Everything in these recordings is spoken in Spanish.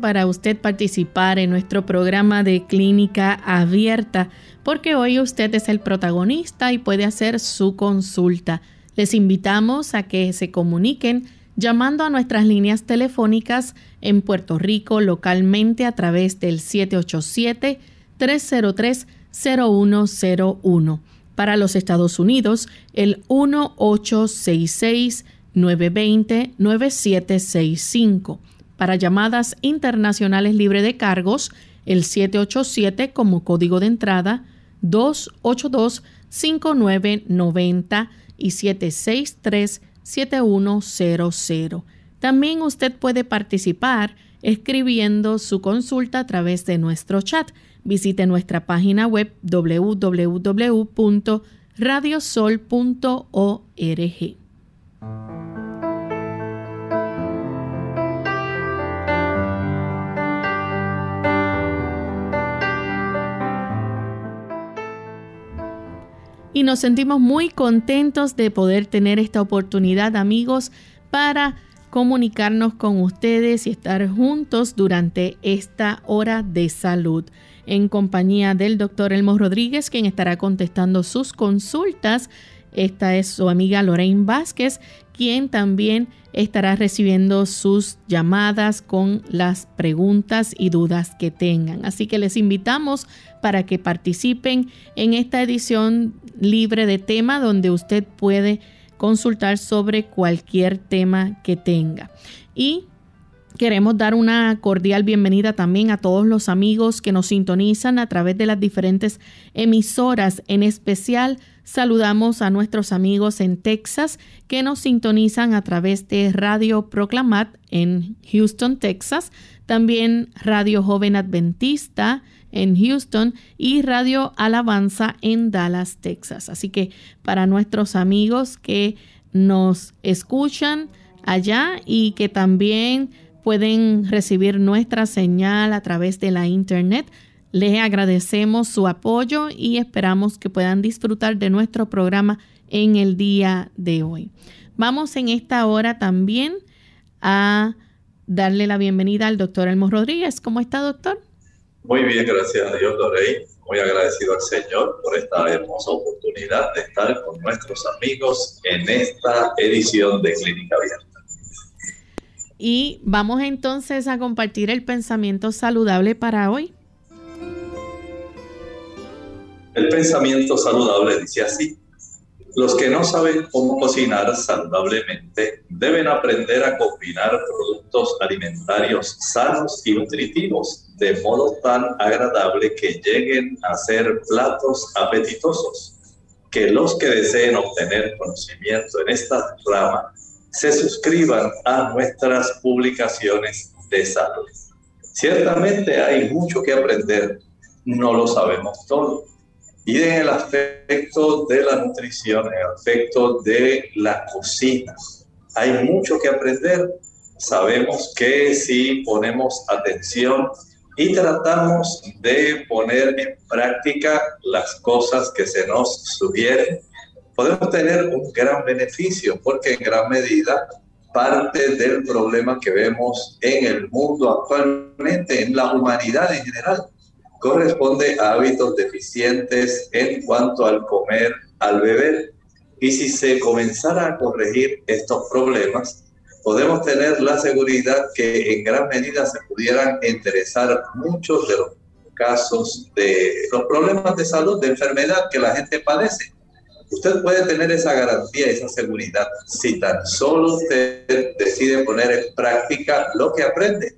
Para usted participar en nuestro programa de clínica abierta, porque hoy usted es el protagonista y puede hacer su consulta. Les invitamos a que se comuniquen llamando a nuestras líneas telefónicas en Puerto Rico localmente a través del 787-303-0101. Para los Estados Unidos, el 1866-920-9765 para llamadas internacionales libre de cargos, el 787 como código de entrada, 282-5990 y 763-7100. También usted puede participar escribiendo su consulta a través de nuestro chat. Visite nuestra página web www.radiosol.org. y nos sentimos muy contentos de poder tener esta oportunidad, amigos, para comunicarnos con ustedes y estar juntos durante esta hora de salud en compañía del doctor Elmo Rodríguez, quien estará contestando sus consultas. Esta es su amiga Lorraine Vázquez, quien también estará recibiendo sus llamadas con las preguntas y dudas que tengan. Así que les invitamos para que participen en esta edición libre de tema donde usted puede consultar sobre cualquier tema que tenga. Y Queremos dar una cordial bienvenida también a todos los amigos que nos sintonizan a través de las diferentes emisoras. En especial, saludamos a nuestros amigos en Texas que nos sintonizan a través de Radio Proclamat en Houston, Texas. También Radio Joven Adventista en Houston y Radio Alabanza en Dallas, Texas. Así que para nuestros amigos que nos escuchan allá y que también pueden recibir nuestra señal a través de la internet, les agradecemos su apoyo y esperamos que puedan disfrutar de nuestro programa en el día de hoy. Vamos en esta hora también a darle la bienvenida al doctor Elmo Rodríguez. ¿Cómo está, doctor? Muy bien, gracias a Dios, Lorey. Muy agradecido al Señor por esta hermosa oportunidad de estar con nuestros amigos en esta edición de Clínica Abierta. Y vamos entonces a compartir el pensamiento saludable para hoy. El pensamiento saludable dice así. Los que no saben cómo cocinar saludablemente deben aprender a combinar productos alimentarios sanos y nutritivos de modo tan agradable que lleguen a ser platos apetitosos. Que los que deseen obtener conocimiento en esta rama se suscriban a nuestras publicaciones de salud. Ciertamente hay mucho que aprender, no lo sabemos todo y en el aspecto de la nutrición, en el aspecto de la cocina. Hay mucho que aprender. Sabemos que si ponemos atención y tratamos de poner en práctica las cosas que se nos sugieren, podemos tener un gran beneficio porque en gran medida parte del problema que vemos en el mundo actualmente, en la humanidad en general, corresponde a hábitos deficientes en cuanto al comer, al beber. Y si se comenzara a corregir estos problemas, podemos tener la seguridad que en gran medida se pudieran enderezar muchos de los casos de los problemas de salud, de enfermedad que la gente padece. Usted puede tener esa garantía, esa seguridad, si tan solo usted decide poner en práctica lo que aprende.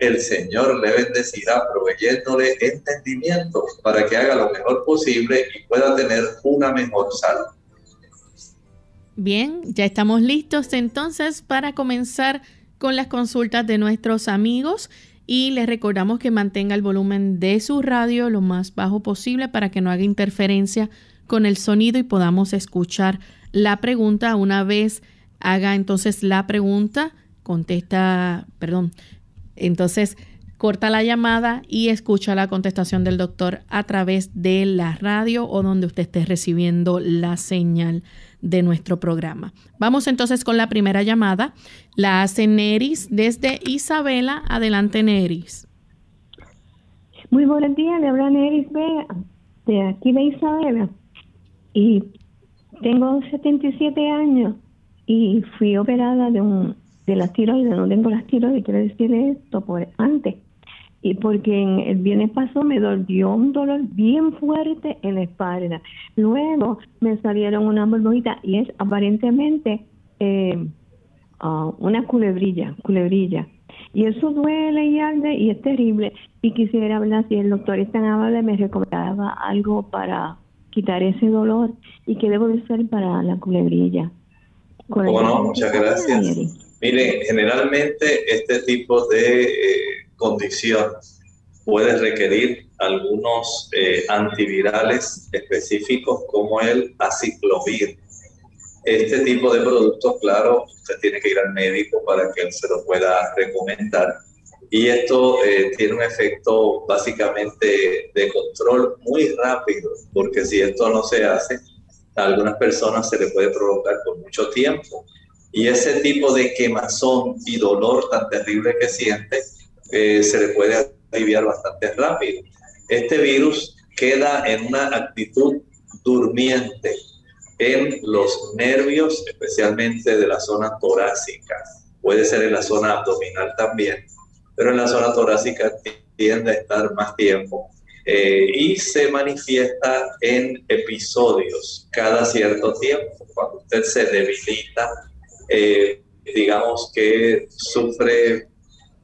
El Señor le bendecirá proveyéndole entendimiento para que haga lo mejor posible y pueda tener una mejor salud. Bien, ya estamos listos entonces para comenzar con las consultas de nuestros amigos y les recordamos que mantenga el volumen de su radio lo más bajo posible para que no haga interferencia con el sonido y podamos escuchar la pregunta. Una vez haga entonces la pregunta, contesta, perdón, entonces corta la llamada y escucha la contestación del doctor a través de la radio o donde usted esté recibiendo la señal de nuestro programa. Vamos entonces con la primera llamada. La hace Neris desde Isabela. Adelante, Neris. Muy buenos días, le habla Neris Vega, de aquí de Isabela. Y tengo 77 años y fui operada de un de las tiroides, no tengo las tiroides, quiero decir esto por antes y porque en el viernes pasó me dolió un dolor bien fuerte en la espalda. Luego me salieron una burbujita y es aparentemente eh, ah, una culebrilla, culebrilla. Y eso duele y arde y es terrible. Y quisiera hablar si el doctor es tan amable me recomendaba algo para quitar ese dolor y qué debo de hacer para la culebrilla. Bueno, muchas gracias. Mire, generalmente este tipo de... Eh, condición puede requerir algunos eh, antivirales específicos como el aciclovir. Este tipo de productos, claro, usted tiene que ir al médico para que él se lo pueda recomendar. Y esto eh, tiene un efecto básicamente de control muy rápido, porque si esto no se hace, a algunas personas se le puede provocar por mucho tiempo. Y ese tipo de quemazón y dolor tan terrible que siente, eh, se le puede aliviar bastante rápido. Este virus queda en una actitud durmiente en los nervios, especialmente de la zona torácica. Puede ser en la zona abdominal también, pero en la zona torácica tiende a estar más tiempo eh, y se manifiesta en episodios cada cierto tiempo. Cuando usted se debilita, eh, digamos que sufre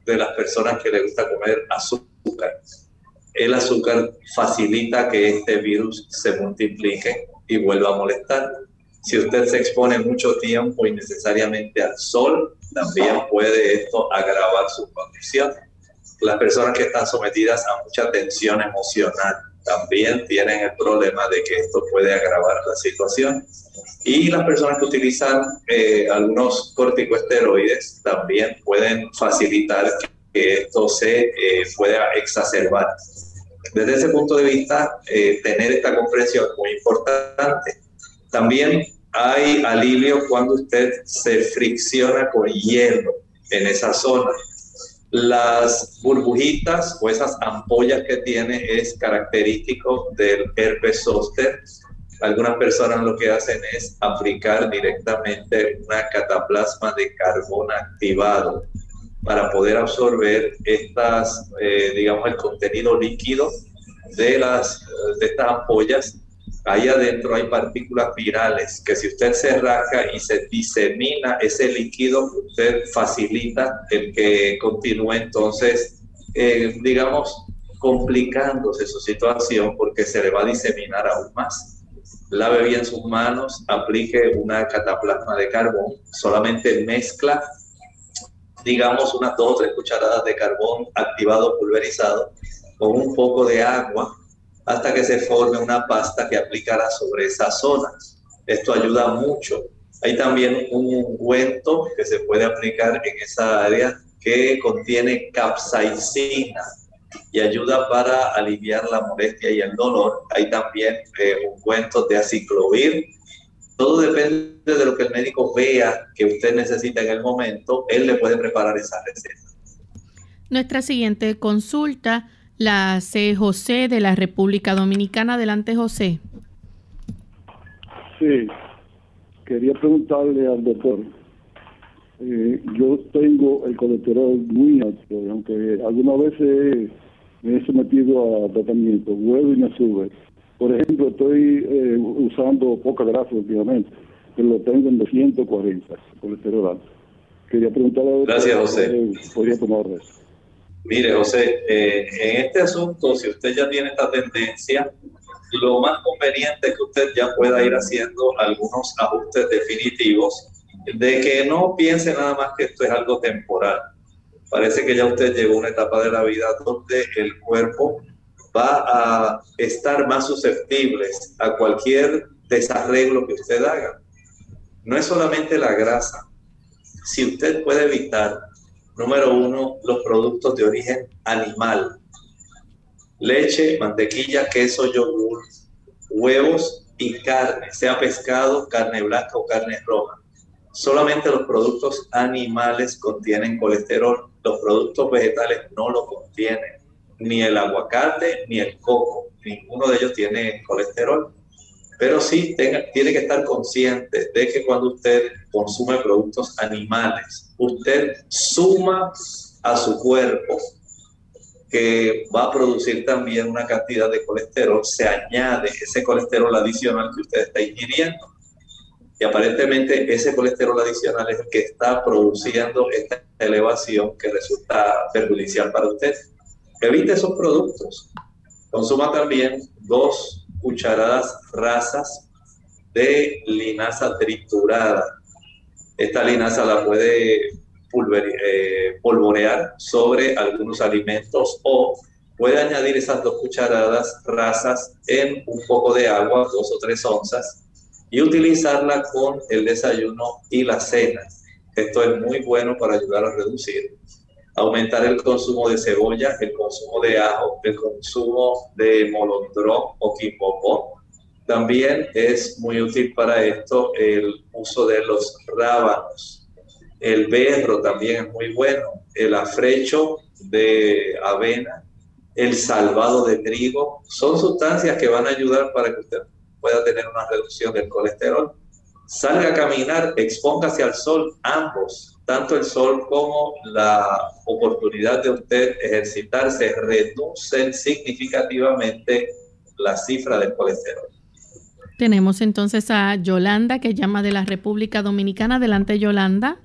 de las personas que le gusta comer azúcar. El azúcar facilita que este virus se multiplique y vuelva a molestar. Si usted se expone mucho tiempo innecesariamente al sol, también puede esto agravar su condición. Las personas que están sometidas a mucha tensión emocional también tienen el problema de que esto puede agravar la situación. Y las personas que utilizan eh, algunos corticosteroides también pueden facilitar que esto se eh, pueda exacerbar. Desde ese punto de vista, eh, tener esta comprensión es muy importante. También hay alivio cuando usted se fricciona con hielo en esa zona. Las burbujitas o esas ampollas que tiene es característico del herpes zóster algunas personas lo que hacen es aplicar directamente una cataplasma de carbón activado para poder absorber estas, eh, digamos, el contenido líquido de, las, de estas ampollas. Ahí adentro hay partículas virales que si usted se raja y se disemina ese líquido, usted facilita el que continúe entonces, eh, digamos, complicándose su situación porque se le va a diseminar aún más. Lave bien sus manos, aplique una cataplasma de carbón, solamente mezcla, digamos, unas dos o tres cucharadas de carbón activado, pulverizado, con un poco de agua, hasta que se forme una pasta que aplicará sobre esa zona. Esto ayuda mucho. Hay también un ungüento que se puede aplicar en esa área que contiene capsaicina y ayuda para aliviar la molestia y el dolor. Hay también eh, ungüentos de aciclovir. Todo depende de lo que el médico vea que usted necesita en el momento. Él le puede preparar esa receta. Nuestra siguiente consulta la hace José de la República Dominicana. Adelante, José. Sí, quería preguntarle al doctor Eh, yo tengo el colesterol muy alto, aunque algunas veces me he sometido a tratamiento, vuelvo y me sube. Por ejemplo, estoy eh, usando poca grasa últimamente, pero lo tengo en 240, colesterol alto. Quería preguntarle a Gracias, José. podría tomar eso. Mire, José, eh, en este asunto, si usted ya tiene esta tendencia, lo más conveniente es que usted ya pueda ir haciendo algunos ajustes definitivos de que no piense nada más que esto es algo temporal. Parece que ya usted llegó a una etapa de la vida donde el cuerpo va a estar más susceptible a cualquier desarreglo que usted haga. No es solamente la grasa. Si usted puede evitar, número uno, los productos de origen animal, leche, mantequilla, queso, yogur, huevos y carne, sea pescado, carne blanca o carne roja. Solamente los productos animales contienen colesterol, los productos vegetales no lo contienen, ni el aguacate ni el coco, ninguno de ellos tiene colesterol. Pero sí tiene que estar consciente de que cuando usted consume productos animales, usted suma a su cuerpo que va a producir también una cantidad de colesterol, se añade ese colesterol adicional que usted está ingiriendo. Y aparentemente ese colesterol adicional es el que está produciendo esta elevación que resulta perjudicial para usted. Evite esos productos. Consuma también dos cucharadas rasas de linaza triturada. Esta linaza la puede eh, polvorear sobre algunos alimentos o puede añadir esas dos cucharadas rasas en un poco de agua, dos o tres onzas, y utilizarla con el desayuno y la cena. Esto es muy bueno para ayudar a reducir, aumentar el consumo de cebolla, el consumo de ajo, el consumo de molondrón o quimpopó. También es muy útil para esto el uso de los rábanos. El berro también es muy bueno. El afrecho de avena, el salvado de trigo, son sustancias que van a ayudar para que usted pueda tener una reducción del colesterol. Salga a caminar, expóngase al sol, ambos, tanto el sol como la oportunidad de usted ejercitarse, reducen significativamente la cifra del colesterol. Tenemos entonces a Yolanda que llama de la República Dominicana. Adelante, Yolanda.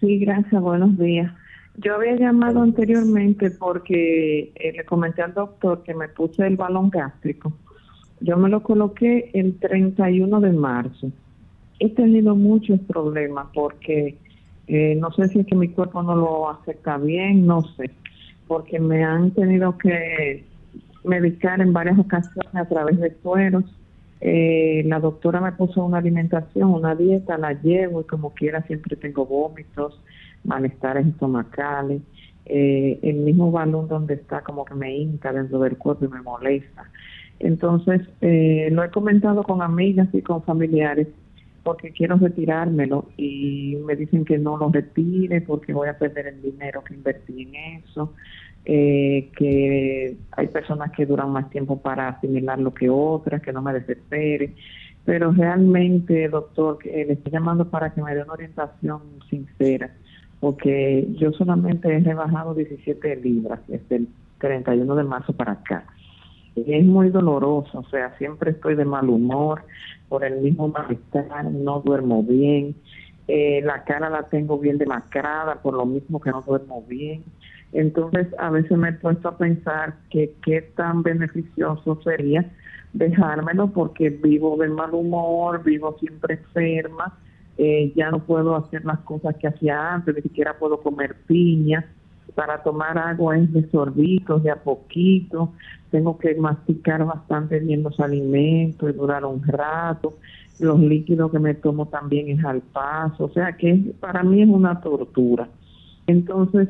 Sí, gracias, buenos días. Yo había llamado anteriormente porque eh, le comenté al doctor que me puse el balón gástrico yo me lo coloqué el 31 de marzo. He tenido muchos problemas porque eh, no sé si es que mi cuerpo no lo acepta bien, no sé, porque me han tenido que medicar en varias ocasiones a través de sueros. Eh, la doctora me puso una alimentación, una dieta, la llevo y como quiera siempre tengo vómitos, malestares estomacales. Eh, el mismo balón donde está como que me hinca dentro del cuerpo y me molesta. Entonces, eh, lo he comentado con amigas y con familiares porque quiero retirármelo y me dicen que no lo retire porque voy a perder el dinero que invertí en eso, eh, que hay personas que duran más tiempo para asimilar lo que otras, que no me desespere. Pero realmente, doctor, eh, le estoy llamando para que me dé una orientación sincera, porque yo solamente he rebajado 17 libras desde el 31 de marzo para acá es muy doloroso, o sea, siempre estoy de mal humor por el mismo malestar, no duermo bien, eh, la cara la tengo bien demacrada por lo mismo que no duermo bien. Entonces, a veces me he puesto a pensar que qué tan beneficioso sería dejármelo porque vivo de mal humor, vivo siempre enferma, eh, ya no puedo hacer las cosas que hacía antes, ni siquiera puedo comer piña. Para tomar agua es de sorbitos, de a poquito, tengo que masticar bastante bien los alimentos y durar un rato, los líquidos que me tomo también es al paso, o sea que para mí es una tortura. Entonces,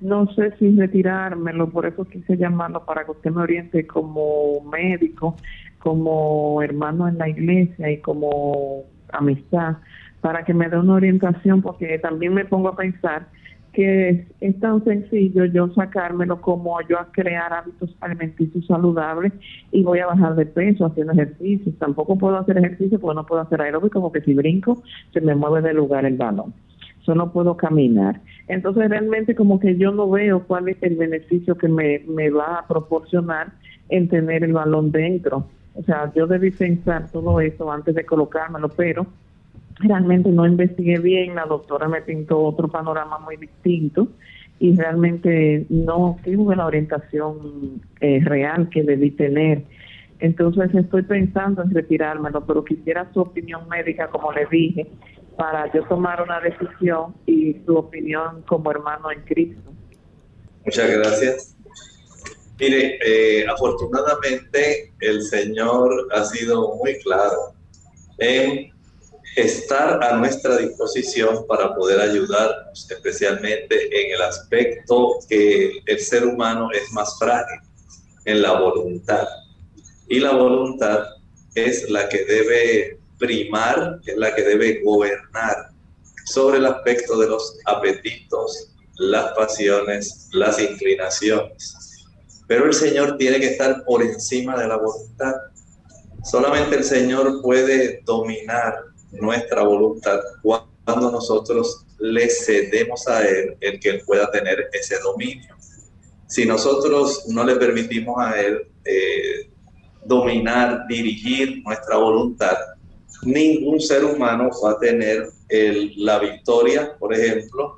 no sé si retirármelo, por eso quise llamarlo para que usted me oriente como médico, como hermano en la iglesia y como amistad, para que me dé una orientación, porque también me pongo a pensar que es, tan sencillo yo sacármelo como yo a crear hábitos alimenticios saludables y voy a bajar de peso haciendo ejercicio. Tampoco puedo hacer ejercicio porque no puedo hacer aeróbico porque si brinco se me mueve de lugar el balón. solo puedo caminar. Entonces realmente como que yo no veo cuál es el beneficio que me, me va a proporcionar en tener el balón dentro. O sea, yo debí pensar todo eso antes de colocármelo, pero realmente no investigué bien, la doctora me pintó otro panorama muy distinto y realmente no tuve la orientación eh, real que debí tener. Entonces estoy pensando en retirármelo, pero quisiera su opinión médica, como le dije, para yo tomar una decisión y su opinión como hermano en Cristo. Muchas gracias. Mire, eh, afortunadamente el Señor ha sido muy claro en estar a nuestra disposición para poder ayudarnos, especialmente en el aspecto que el ser humano es más frágil, en la voluntad. Y la voluntad es la que debe primar, es la que debe gobernar sobre el aspecto de los apetitos, las pasiones, las inclinaciones. Pero el Señor tiene que estar por encima de la voluntad. Solamente el Señor puede dominar nuestra voluntad cuando nosotros le cedemos a Él el que Él pueda tener ese dominio. Si nosotros no le permitimos a Él eh, dominar, dirigir nuestra voluntad, ningún ser humano va a tener la victoria, por ejemplo,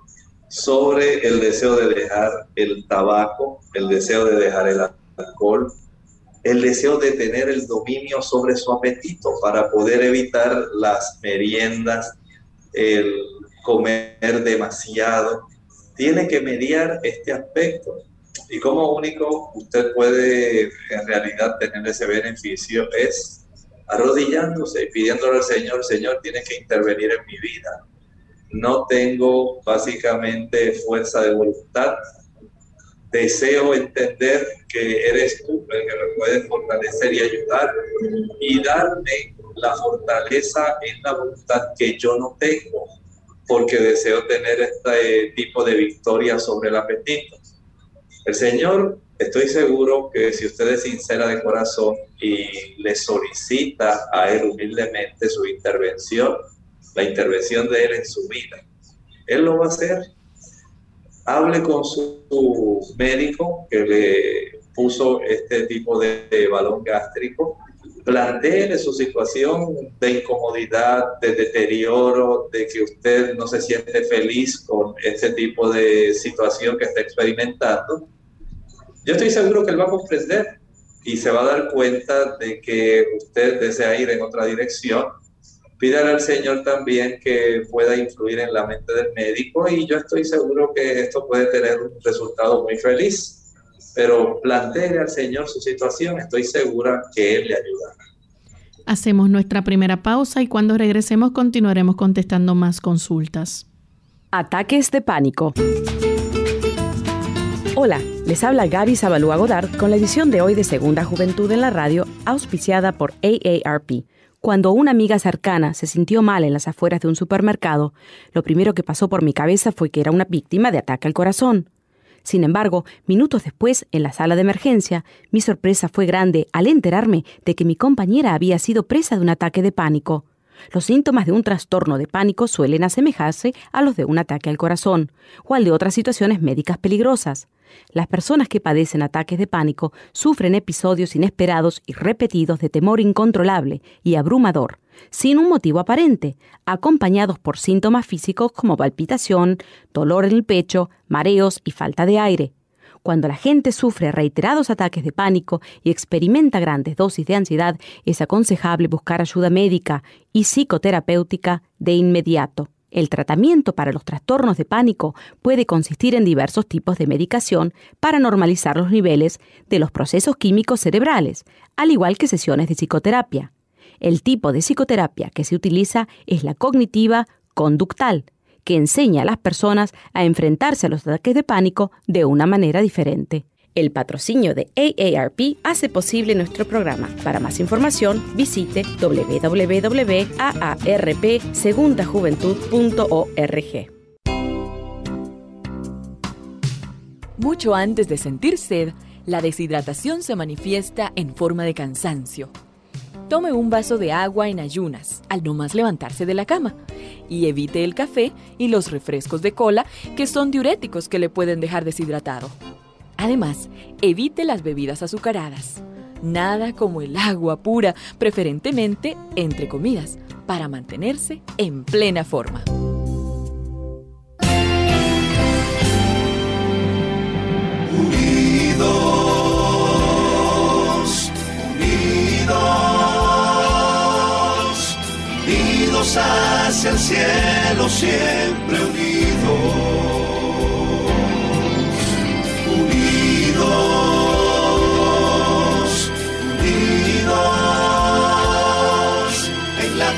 sobre el deseo de dejar el tabaco, el deseo de dejar el alcohol, el deseo de tener el dominio sobre su apetito para poder evitar las meriendas, el comer demasiado. Tiene que mediar este aspecto. Y como único usted puede en realidad tener ese beneficio es arrodillándose y pidiéndole al Señor, Señor, tiene que intervenir en mi vida no tengo básicamente fuerza de voluntad. Deseo entender que eres tú el que me puedes fortalecer y ayudar y darme la fortaleza en la voluntad que yo no tengo, porque deseo tener este tipo de victoria sobre el apetito. El Señor, estoy seguro que si usted es sincera de corazón y le solicita a Él humildemente su intervención, la intervención de Él en su vida. Él lo va a hacer. Hable con su médico que le puso este tipo de, balón gástrico. Planteele su situación de incomodidad, de deterioro, de que usted no se siente feliz con este tipo de situación que está experimentando. Yo estoy seguro que él va a comprender y se va a dar cuenta de que usted desea ir en otra dirección pídale al Señor también que pueda influir en la mente del médico y yo estoy seguro que esto puede tener un resultado muy feliz. Pero planteele al Señor su situación, estoy segura que Él le ayudará. Hacemos nuestra primera pausa y cuando regresemos continuaremos contestando más consultas. Ataques de pánico. Hola, les habla Gaby Zabalúa Godard con la edición de hoy de Segunda Juventud en la Radio, auspiciada por AARP. Cuando una amiga cercana se sintió mal en las afueras de un supermercado, lo primero que pasó por mi cabeza fue que era una víctima de ataque al corazón. Sin embargo, minutos después, en la sala de emergencia, mi sorpresa fue grande al enterarme de que mi compañera había sido presa de un ataque de pánico. Los síntomas de un trastorno de pánico suelen asemejarse a los de un ataque al corazón o al de otras situaciones médicas peligrosas. Las personas que padecen ataques de pánico sufren episodios inesperados y repetidos de temor incontrolable y abrumador, sin un motivo aparente, acompañados por síntomas físicos como palpitación, dolor en el pecho, mareos y falta de aire. Cuando la gente sufre reiterados ataques de pánico y experimenta grandes dosis de ansiedad, es aconsejable buscar ayuda médica y psicoterapéutica de inmediato. El tratamiento para los trastornos de pánico puede consistir en diversos tipos de medicación para normalizar los niveles de los procesos químicos cerebrales, al igual que sesiones de psicoterapia. El tipo de psicoterapia que se utiliza es la cognitiva conductal, que enseña a las personas a enfrentarse a los ataques de pánico de una manera diferente. El patrocinio de AARP hace posible nuestro programa. Para más información, visite www.aarpsegundajuventud.org. Mucho antes de sentir sed, la deshidratación se manifiesta en forma de cansancio, Tome un vaso de agua en ayunas, al no más levantarse de la cama, y evite el café y los refrescos de cola, que son diuréticos que le pueden dejar deshidratado. Además, evite las bebidas azucaradas. Nada como el agua pura, preferentemente entre comidas, para mantenerse en plena forma. hacia el cielo, siempre unidos, unidos,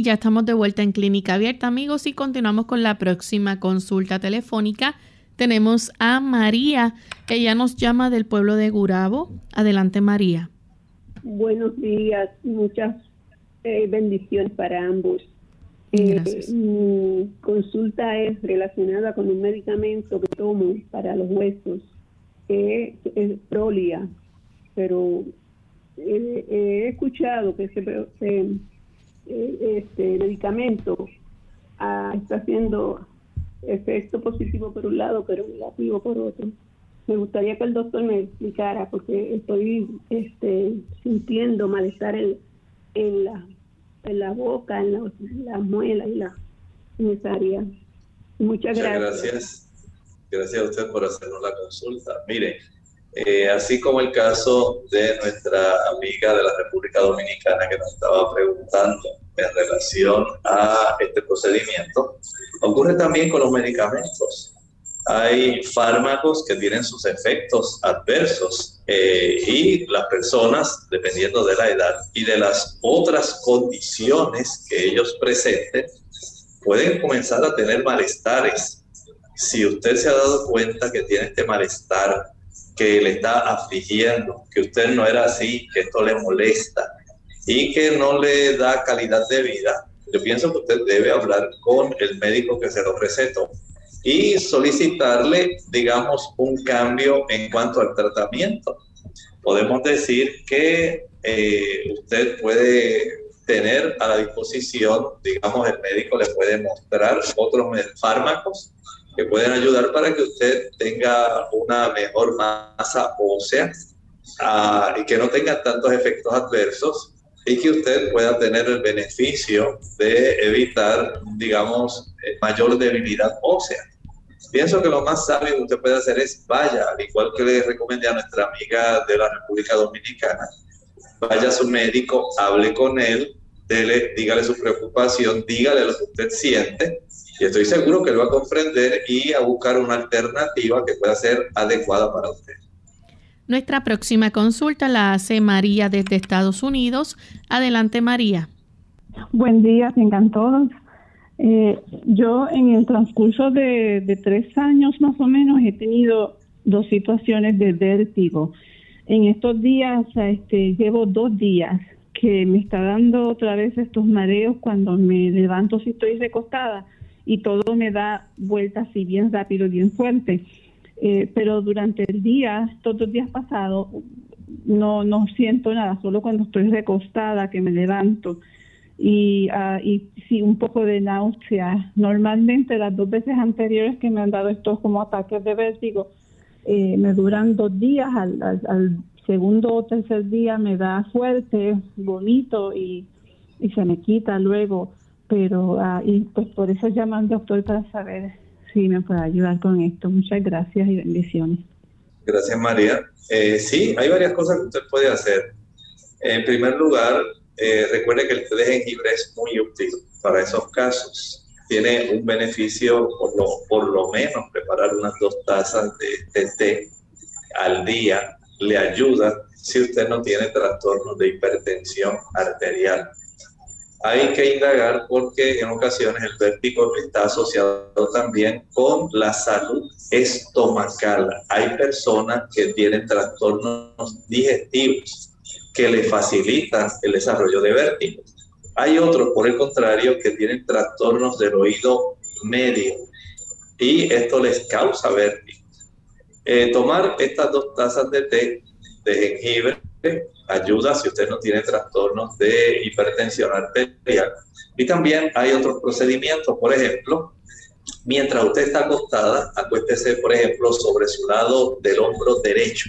Y ya estamos de vuelta en Clínica Abierta, amigos, y continuamos con la próxima consulta telefónica. Tenemos a María, que ella nos llama del pueblo de Gurabo. Adelante, María. Buenos días, muchas eh, bendiciones para ambos. Eh, mi consulta es relacionada con un medicamento que tomo para los huesos, que es Prolia, pero eh, he escuchado que se, este medicamento ah, está haciendo efecto positivo por un lado, pero negativo por otro. Me gustaría que el doctor me explicara porque estoy este, sintiendo malestar en, en, la, en la boca, en la, las muelas y la en esa área. Muchas, gracias. gracias. Gracias a usted por hacernos la consulta. Mire, eh, así como el caso de nuestra amiga de la República Dominicana que nos estaba preguntando en relación a este procedimiento, ocurre también con los medicamentos. Hay fármacos que tienen sus efectos adversos eh, y las personas, dependiendo de la edad y de las otras condiciones que ellos presenten, pueden comenzar a tener malestares. Si usted se ha dado cuenta que tiene este malestar que le está afligiendo, que usted no era así, que esto le molesta y que no le da calidad de vida, yo pienso que usted debe hablar con el médico que se lo recetó y solicitarle, digamos, un cambio en cuanto al tratamiento. Podemos decir que eh, usted puede tener a la disposición, digamos, el médico le puede mostrar otros fármacos que pueden ayudar para que usted tenga una mejor masa ósea ah, y que no tenga tantos efectos adversos y que usted pueda tener el beneficio de evitar, digamos, eh, mayor debilidad ósea. Pienso que lo más sabio que usted puede hacer es vaya, al igual que le recomendé a nuestra amiga de la República Dominicana, vaya a su médico, hable con él, dele, dígale su preocupación, dígale lo que usted siente y estoy seguro que lo va a comprender y a buscar una alternativa que pueda ser adecuada para usted. Nuestra próxima consulta la hace María desde Estados Unidos. Adelante, María. Buen día, tengan todos. Eh, yo en el transcurso de, tres años más o menos he tenido dos situaciones de vértigo. En estos días, este, llevo dos días que me está dando otra vez estos mareos cuando me levanto si estoy recostada y todo me da vueltas así bien rápido, bien fuerte. Eh, pero durante el día, todos los días pasados, no, no siento nada, solo cuando estoy recostada que me levanto. Y, uh, y sí, un poco de náusea. Normalmente las dos veces anteriores que me han dado estos como ataques de vértigo, eh, me duran dos días, al, al, segundo o tercer día me da fuerte, vomito y, y se me quita luego pero ah, y pues por eso llamo al doctor para saber si me puede ayudar con esto. Muchas gracias y bendiciones. Gracias María. Eh, sí, hay varias cosas que usted puede hacer. En primer lugar, eh, recuerde que el té de jengibre es muy útil para esos casos. Tiene un beneficio, por lo, por lo menos, preparar unas dos tazas de, de té al día le ayuda si usted no tiene trastornos de hipertensión arterial hay que indagar porque en ocasiones el vértigo está asociado también con la salud estomacal. Hay personas que tienen trastornos digestivos que le facilitan el desarrollo de vértigo. Hay otros, por el contrario, que tienen trastornos del oído medio y esto les causa vértigo. Eh, tomar estas dos tazas de té de jengibre ayuda si usted no tiene trastornos de hipertensión arterial. Y también hay otros procedimientos, por ejemplo, mientras usted está acostada, acuéstese, por ejemplo, sobre su lado del hombro derecho,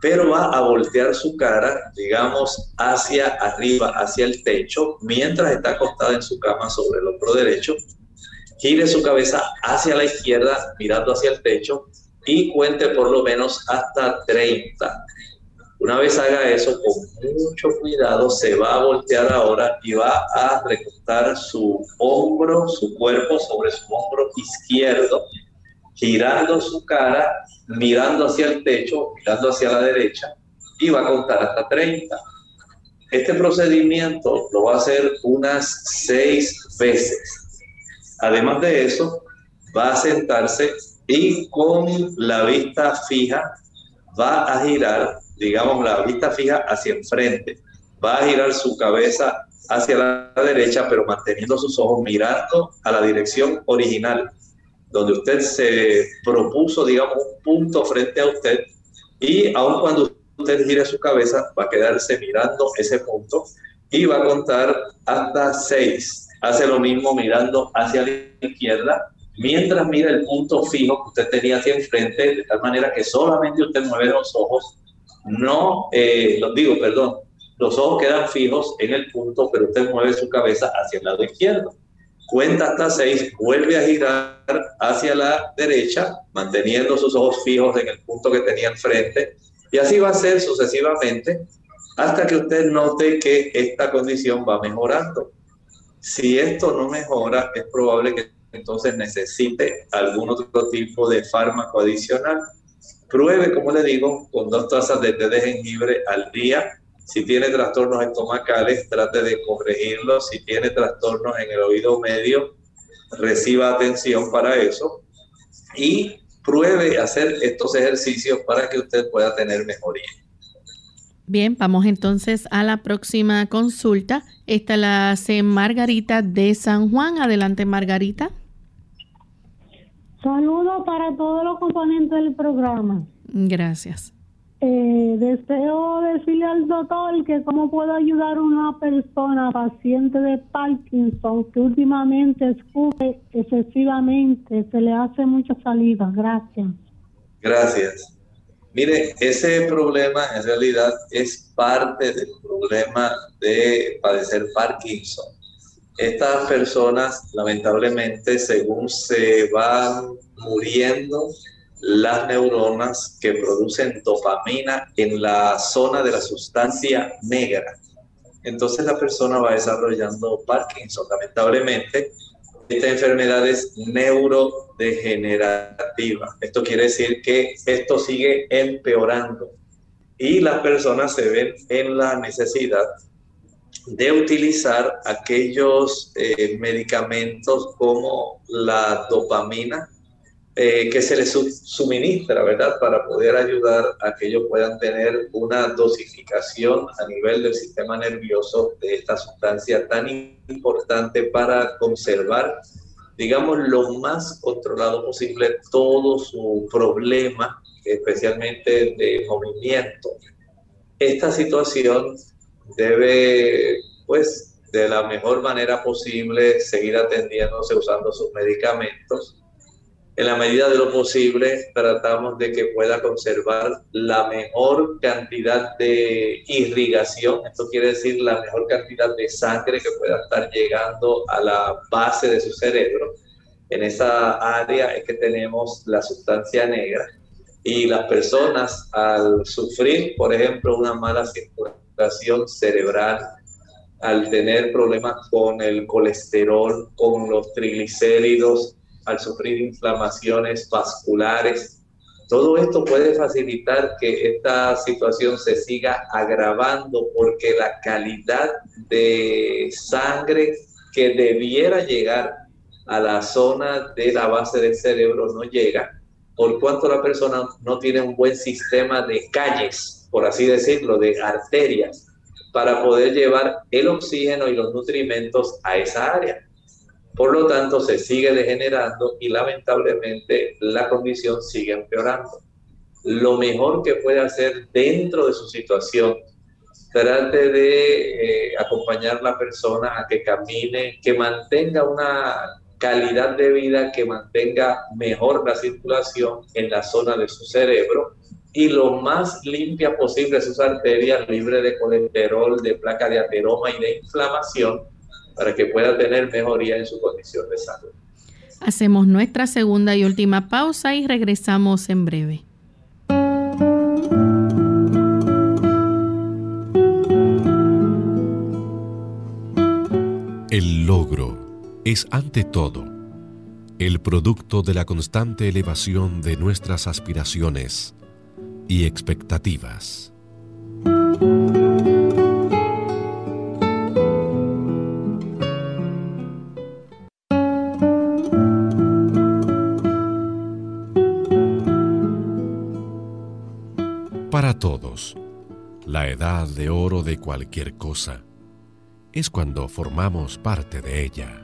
pero va a voltear su cara, digamos, hacia arriba, hacia el techo, mientras está acostada en su cama sobre el hombro derecho. Gire su cabeza hacia la izquierda, mirando hacia el techo, y cuente por lo menos hasta 30. Una vez haga eso, con mucho cuidado, se va a voltear ahora y va a recostar su hombro, su cuerpo sobre su hombro izquierdo, girando su cara, mirando hacia el techo, mirando hacia la derecha, y va a contar hasta 30. Este procedimiento lo va a hacer unas seis veces. Además de eso, va a sentarse y con la vista fija va a girar, digamos, la vista fija hacia enfrente. Va a girar su cabeza hacia la derecha, pero manteniendo sus ojos mirando a la dirección original, donde usted se propuso, digamos, un punto frente a usted y aun cuando usted gire su cabeza, va a quedarse mirando ese punto y va a contar hasta seis. Hace lo mismo mirando hacia la izquierda mientras mira el punto fijo que usted tenía hacia enfrente, de tal manera que solamente usted mueve los ojos, no, eh, los digo, perdón, los ojos quedan fijos en el punto, pero usted mueve su cabeza hacia el lado izquierdo. Cuenta hasta seis, vuelve a girar hacia la derecha, manteniendo sus ojos fijos en el punto que tenía enfrente, y así va a ser sucesivamente hasta que usted note que esta condición va mejorando. Si esto no mejora, es probable que entonces necesite algún otro tipo de fármaco adicional. Pruebe, como le digo, con dos tazas de té de jengibre al día. Si tiene trastornos estomacales, trate de corregirlos. Si tiene trastornos en el oído medio, reciba atención para eso. Y pruebe hacer estos ejercicios para que usted pueda tener mejoría. Bien, vamos entonces a la próxima consulta. Esta la hace Margarita de San Juan. Adelante, Margarita. Saludos para todos los componentes del programa. Gracias. Eh, deseo decirle al doctor que cómo puedo ayudar a una persona paciente de Parkinson que últimamente escupe excesivamente, se le hace muchas salidas. Gracias. Gracias. Mire, ese problema en realidad es parte del problema de padecer Parkinson estas personas, lamentablemente, según se van muriendo las neuronas que producen dopamina en la zona de la sustancia negra, entonces la persona va desarrollando Parkinson. Lamentablemente, esta enfermedad es neurodegenerativa. Esto quiere decir que esto sigue empeorando y las personas se ven en la necesidad de utilizar aquellos eh, medicamentos como la dopamina eh, que se les suministra, ¿verdad? Para poder ayudar a que ellos puedan tener una dosificación a nivel del sistema nervioso de esta sustancia tan importante para conservar, digamos, lo más controlado posible todo su problema, especialmente de movimiento. Esta situación debe, pues, de la mejor manera posible seguir atendiéndose usando sus medicamentos. En la medida de lo posible, tratamos de que pueda conservar la mejor cantidad de irrigación, esto quiere decir la mejor cantidad de sangre que pueda estar llegando a la base de su cerebro. En esa área es que tenemos la sustancia negra y las personas al sufrir, por ejemplo, una mala circulación, cerebral, al tener problemas con el colesterol, con los triglicéridos, al sufrir inflamaciones vasculares, Todo esto puede facilitar que esta situación se siga agravando porque la calidad de sangre que debiera llegar a la zona de la base del cerebro no llega, por cuanto la persona no tiene un buen sistema de calles, por así decirlo, de arterias, para poder llevar el oxígeno y los nutrimentos a esa área. Por lo tanto, se sigue degenerando y lamentablemente la condición sigue empeorando. Lo mejor que puede hacer dentro de su situación, trate de eh, acompañar a la persona a que camine, que mantenga una calidad de vida, que mantenga mejor la circulación en la zona de su cerebro y lo más limpia posible sus arterias, libre de colesterol, de placa de ateroma y de inflamación, para que pueda tener mejoría en su condición de salud. Hacemos nuestra segunda y última pausa y regresamos en breve. El logro es ante todo el producto de la constante elevación de nuestras aspiraciones y expectativas. Para todos, la edad de oro de cualquier cosa es cuando formamos parte de ella.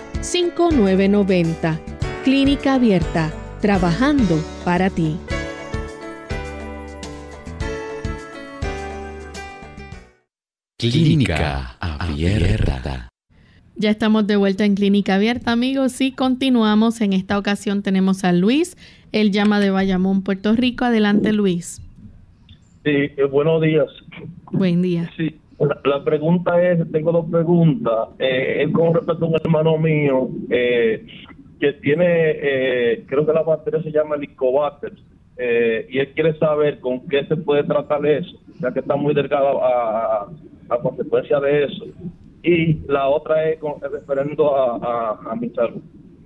787-282-5990. Clínica Abierta, trabajando para ti. Clínica Abierta. Ya estamos de vuelta en Clínica Abierta, amigos, y continuamos. En esta ocasión tenemos a Luis. Él llama de Bayamón, Puerto Rico. Adelante, Luis. Sí, eh, buenos días. Buen día. Sí, la, pregunta es, tengo dos preguntas. Eh, es con respecto a un hermano mío eh, que tiene, eh, creo que la batería se llama Helicobacter, eh, y él quiere saber con qué se puede tratar eso, ya que está muy delgado a, a consecuencia de eso y la otra es con referendo a, a, mi salud,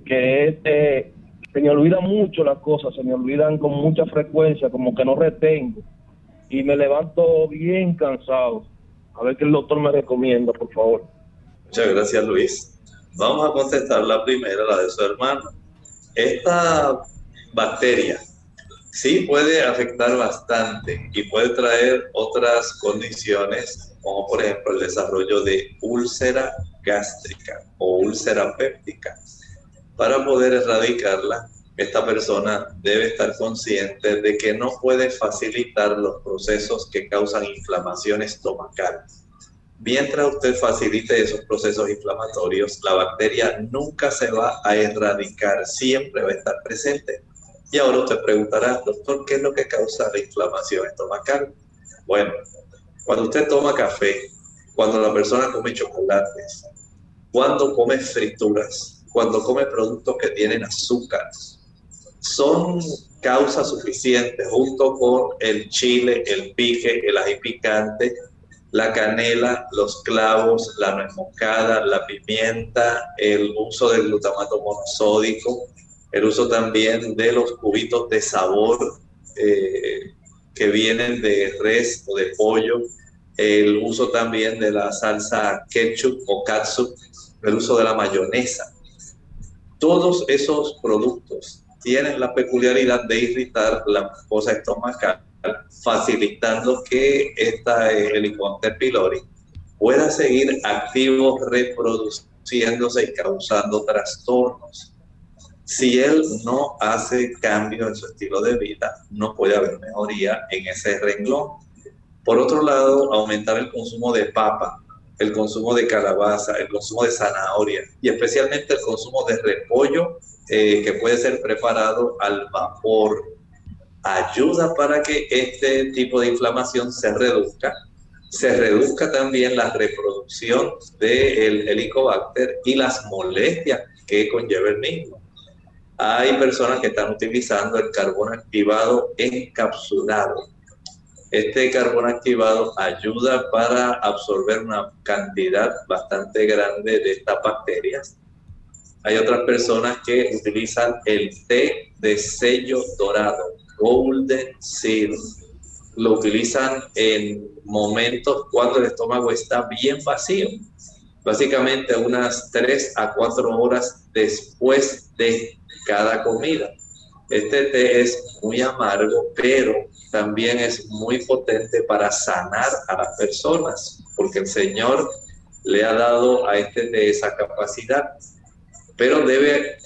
que es, eh, se me olvidan mucho las cosas, se me olvidan con mucha frecuencia, como que no retengo, y me levanto bien cansado. A ver qué el doctor me recomienda, por favor. Muchas gracias, Luis. Vamos a contestar la primera, la de su hermano. Esta bacteria sí puede afectar bastante y puede traer otras condiciones como por ejemplo el desarrollo de úlcera gástrica o úlcera péptica. Para poder erradicarla, esta persona debe estar consciente de que no puede facilitar los procesos que causan inflamación estomacal. Mientras usted facilite esos procesos inflamatorios, la bacteria nunca se va a erradicar, siempre va a estar presente. Y ahora usted preguntará, doctor, ¿qué es lo que causa la inflamación estomacal? Bueno, cuando usted toma café, cuando la persona come chocolates, cuando come frituras, cuando come productos que tienen azúcar, son causas suficientes junto con el chile, el pique, el ají picante, la canela, los clavos, la nuez moscada, la pimienta, el uso del glutamato monosódico, el uso también de los cubitos de sabor eh, que vienen de res o de pollo, el uso también de la salsa ketchup o katsup, el uso de la mayonesa. Todos esos productos tienen la peculiaridad de irritar la mucosa estomacal, facilitando que esta Helicobacter pylori pueda seguir activo, reproduciéndose y causando trastornos. Si él no hace cambio en su estilo de vida, no puede haber mejoría en ese renglón. Por otro lado, aumentar el consumo de papa, el consumo de calabaza, el consumo de zanahoria y especialmente el consumo de repollo eh, que puede ser preparado al vapor. Ayuda para que este tipo de inflamación se reduzca. Se reduzca también la reproducción del helicobacter y las molestias que conlleva el mismo. Hay personas que están utilizando el carbón activado encapsulado este carbón activado ayuda para absorber una cantidad bastante grande de estas bacterias. Hay otras personas que utilizan el té de sello dorado, golden seal. Lo utilizan en momentos cuando el estómago está bien vacío, básicamente unas 3 a 4 horas después de cada comida. Este té es muy amargo, pero también es muy potente para sanar a las personas, porque el Señor le ha dado a este té esa capacidad. Pero debe,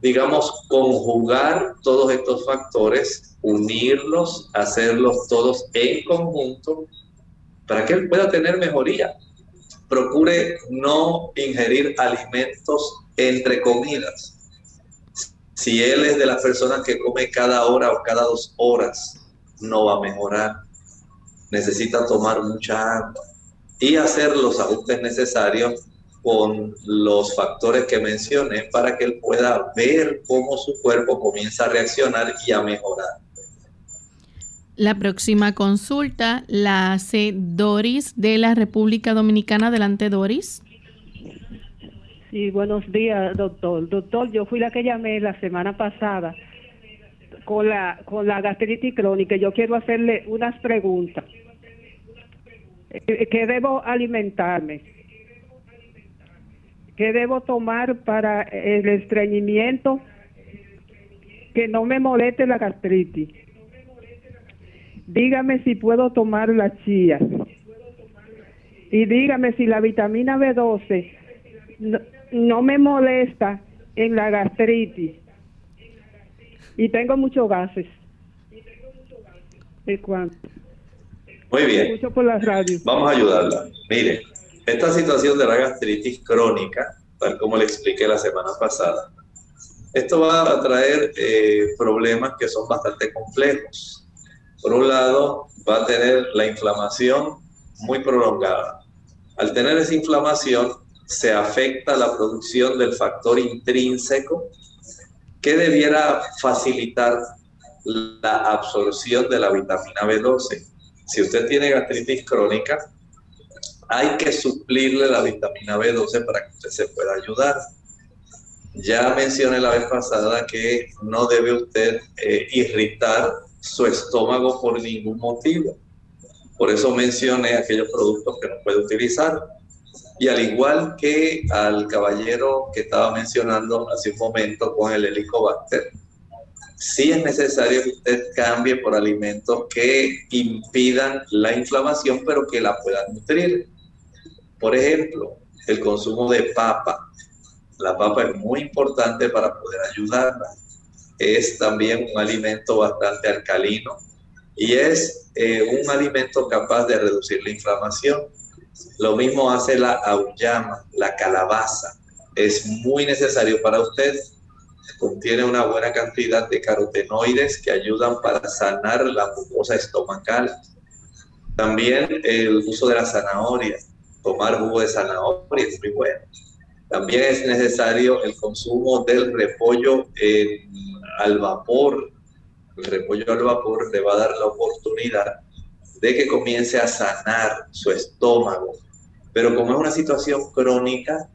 digamos, conjugar todos estos factores, unirlos, hacerlos todos en conjunto, para que él pueda tener mejoría. Procure no ingerir alimentos entre comidas si él es de las personas que come cada hora o cada dos horas, no va a mejorar. Necesita tomar mucha agua y hacer los ajustes necesarios con los factores que mencioné para que él pueda ver cómo su cuerpo comienza a reaccionar y a mejorar. La próxima consulta la hace Doris de la República Dominicana. Adelante, Doris. Sí, buenos días, doctor. Doctor, yo fui la que llamé la semana pasada con la con la gastritis crónica. Yo quiero hacerle unas preguntas. Eh, ¿Qué debo alimentarme? ¿Qué debo tomar para el estreñimiento? Que no me moleste la gastritis. Dígame si puedo tomar la chía. Y dígame si la vitamina B12 no me molesta en la gastritis y tengo muchos gases. ¿De cuánto? Muy bien. Por la radio. Vamos a ayudarla. Mire, esta situación de la gastritis crónica, tal como le expliqué la semana pasada, esto va a traer eh, problemas que son bastante complejos. Por un lado, va a tener la inflamación muy prolongada. Al tener esa inflamación, se afecta la producción del factor intrínseco que debiera facilitar la absorción de la vitamina B12. Si usted tiene gastritis crónica, hay que suplirle la vitamina B12 para que usted se pueda ayudar. Ya mencioné la vez pasada que no debe usted eh, irritar su estómago por ningún motivo. Por eso mencioné aquellos productos que no puede utilizar. Y al igual que al caballero que estaba mencionando hace un momento con el helicobacter, sí es necesario que usted cambie por alimentos que impidan la inflamación, pero que la puedan nutrir. Por ejemplo, el consumo de papa. La papa es muy importante para poder ayudarla. Es también un alimento bastante alcalino y es eh, un alimento capaz de reducir la inflamación. Lo mismo hace la auyama, la calabaza. Es muy necesario para usted. Contiene una buena cantidad de carotenoides que ayudan para sanar la mucosa estomacal. También el uso de la zanahoria. Tomar jugo de zanahoria es muy bueno. También es necesario el consumo del repollo al vapor. El repollo al vapor le va a dar la oportunidad de que comience a sanar su estómago. Pero como es una situación crónica,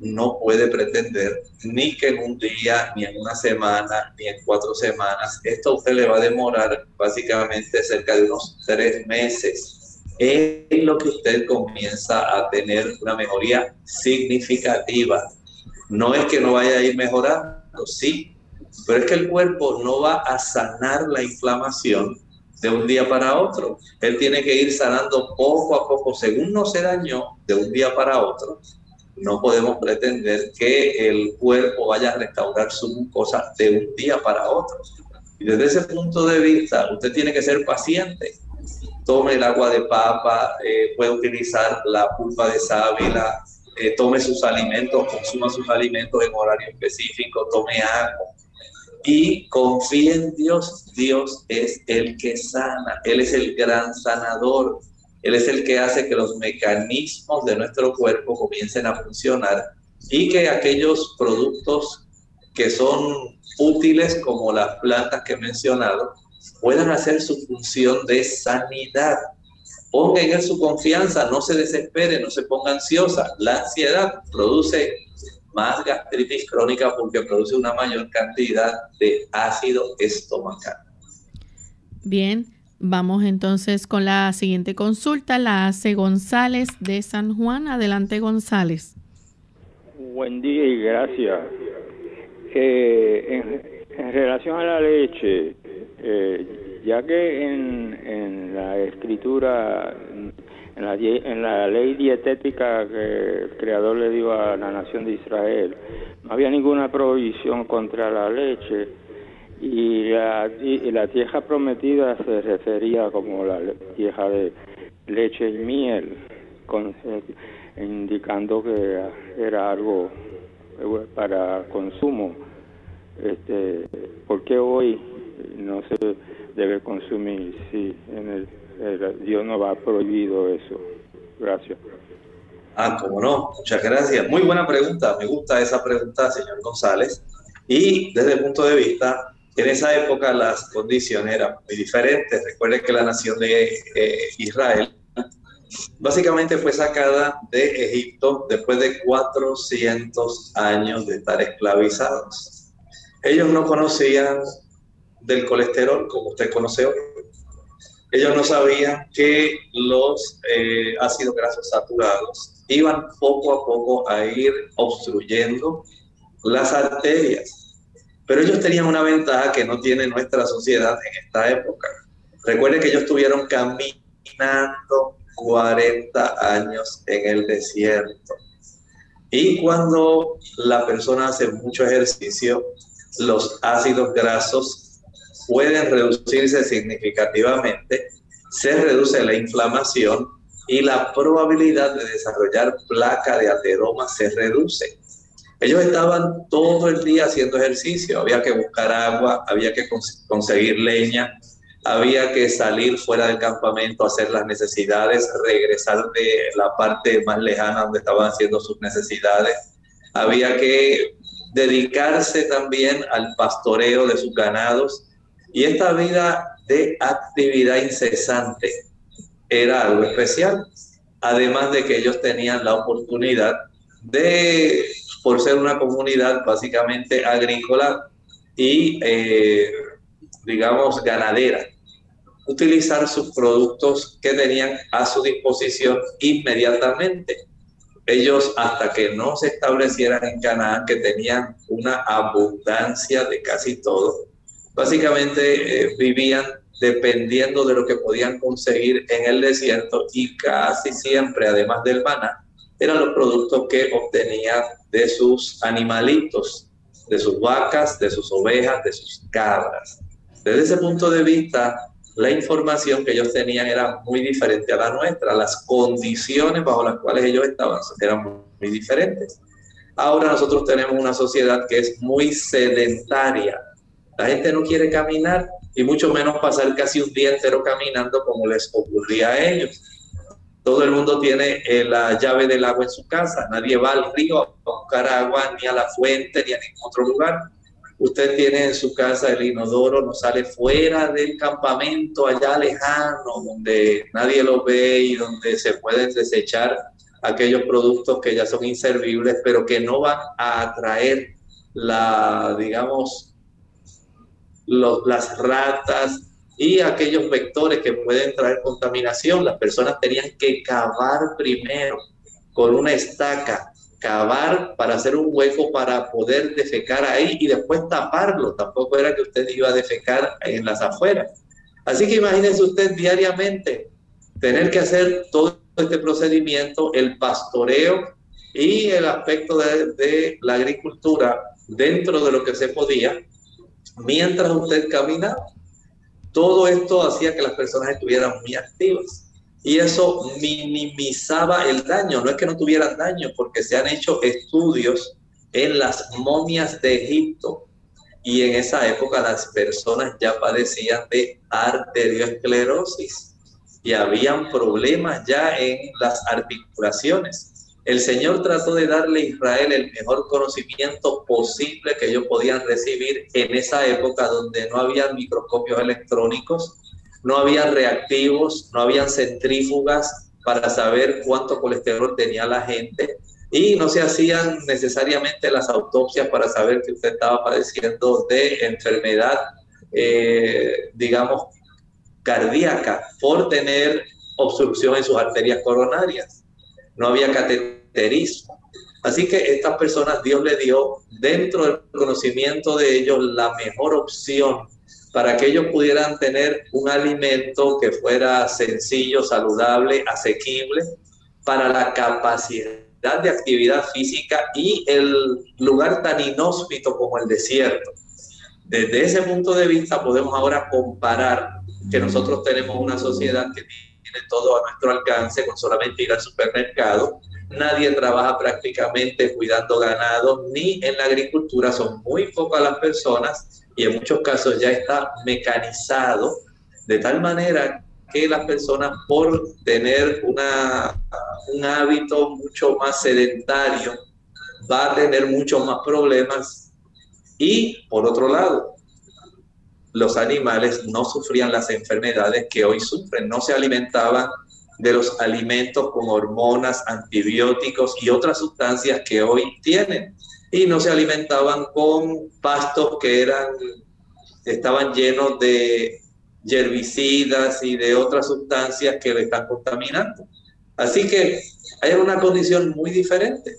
no puede pretender ni que en un día, ni en una semana, ni en cuatro semanas, esto a usted le va a demorar básicamente cerca de unos tres meses. Es lo que usted comienza a tener una mejoría significativa. No es que no vaya a ir mejorando, sí, pero es que el cuerpo no va a sanar la inflamación de un día para otro. Él tiene que ir sanando poco a poco, según no se dañó de un día para otro. No podemos pretender que el cuerpo vaya a restaurar su mucosa de un día para otro. Y desde ese punto de vista, usted tiene que ser paciente. Tome el agua de papa, eh, puede utilizar la pulpa de sábila, eh, tome sus alimentos, consuma sus alimentos en horario específico, tome agua y confíe en Dios. Dios es el que sana, Él es el gran sanador, Él es el que hace que los mecanismos de nuestro cuerpo comiencen a funcionar y que aquellos productos que son útiles como las plantas que he mencionado puedan hacer su función de sanidad. Ponga en él su confianza, no se desespere, no se ponga ansiosa. La ansiedad produce más gastritis crónica porque produce una mayor cantidad de ácido estomacal. Bien, vamos entonces con la siguiente consulta. La hace González de San Juan. Adelante, González. Buen día y gracias. Eh, en, relación a la leche, eh, ya que en, la escritura en la, en la ley dietética que el creador le dio a la nación de Israel, no había ninguna prohibición contra la leche y la, y la tierra prometida se refería como la tierra de leche y miel, con, eh, indicando que era algo eh, para consumo. Este, ¿Por qué hoy no se debe consumir si en el Dios no va prohibido eso. Gracias. Ah, cómo no. Muchas gracias. Muy buena pregunta. Me gusta esa pregunta, señor González. Y desde el punto de vista, en esa época las condiciones eran muy diferentes. Recuerden que la nación de eh, Israel básicamente fue sacada de Egipto después de 400 años de estar esclavizados. Ellos no conocían del colesterol como usted conoce hoy ellos no sabían que los eh, ácidos grasos saturados iban poco a poco a ir obstruyendo las arterias. Pero ellos tenían una ventaja que no tiene nuestra sociedad en esta época. Recuerden que ellos estuvieron caminando 40 años en el desierto. Y cuando la persona hace mucho ejercicio, los ácidos grasos pueden reducirse significativamente, se reduce la inflamación y la probabilidad de desarrollar placa de ateroma se reduce. Ellos estaban todo el día haciendo ejercicio, había que buscar agua, había que conseguir leña, había que salir fuera del campamento hacer las necesidades, regresar de la parte más lejana donde estaban haciendo sus necesidades, había que dedicarse también al pastoreo de sus ganados, y esta vida de actividad incesante era algo especial, además de que ellos tenían la oportunidad de, por ser una comunidad básicamente agrícola y, eh, digamos, ganadera, utilizar sus productos que tenían a su disposición inmediatamente. Ellos, hasta que no se establecieran en Canaán, que tenían una abundancia de casi todo, básicamente eh, vivían dependiendo de lo que podían conseguir en el desierto y casi siempre, además del maná, eran los productos que obtenían de sus animalitos, de sus vacas, de sus ovejas, de sus cabras. Desde ese punto de vista, la información que ellos tenían era muy diferente a la nuestra, las condiciones bajo las cuales ellos estaban eran muy diferentes. Ahora nosotros tenemos una sociedad que es muy sedentaria, la gente no quiere caminar y mucho menos pasar casi un día entero caminando como les ocurría a ellos. Todo el mundo tiene eh, la llave del agua en su casa. Nadie va al río a buscar agua, ni a la fuente, ni a ningún otro lugar. Usted tiene en su casa el inodoro, no sale fuera del campamento allá lejano, donde nadie lo ve y donde se pueden desechar aquellos productos que ya son inservibles, pero que no van a atraer la, digamos, las ratas y aquellos vectores que pueden traer contaminación. Las personas tenían que cavar primero con una estaca, cavar para hacer un hueco para poder defecar ahí y después taparlo. Tampoco era que usted iba a defecar en las afueras. Así que imagínense usted diariamente tener que hacer todo este procedimiento, el pastoreo y el aspecto de, de la agricultura dentro de lo que se podía mientras usted camina, todo esto hacía que las personas estuvieran muy activas y eso minimizaba el daño. No es que no tuvieran daño, porque se han hecho estudios en las momias de Egipto y en esa época las personas ya padecían de arteriosclerosis y habían problemas ya en las articulaciones. El Señor trató de darle a Israel el mejor conocimiento posible que ellos podían recibir en esa época donde no había microscopios electrónicos, no había reactivos, no había centrífugas para saber cuánto colesterol tenía la gente y no se hacían necesariamente las autopsias para saber que usted estaba padeciendo de enfermedad, eh, digamos, cardíaca por tener obstrucción en sus arterias coronarias. No había cateterismo. Así que estas personas Dios le dio dentro del conocimiento de ellos la mejor opción para que ellos pudieran tener un alimento que fuera sencillo, saludable, asequible para la capacidad de actividad física y el lugar tan inhóspito como el desierto. Desde ese punto de vista podemos ahora comparar que nosotros tenemos una sociedad que tiene todo a nuestro alcance con solamente ir al supermercado. Nadie trabaja prácticamente cuidando ganado ni en la agricultura, son muy pocas las personas y en muchos casos ya está mecanizado de tal manera que las personas por tener una, un hábito mucho más sedentario va a tener muchos más problemas. Y por otro lado los animales no sufrían las enfermedades que hoy sufren, no se alimentaban de los alimentos con hormonas, antibióticos y otras sustancias que hoy tienen y no se alimentaban con pastos que eran estaban llenos de herbicidas y de otras sustancias que le están contaminando. Así que hay una condición muy diferente.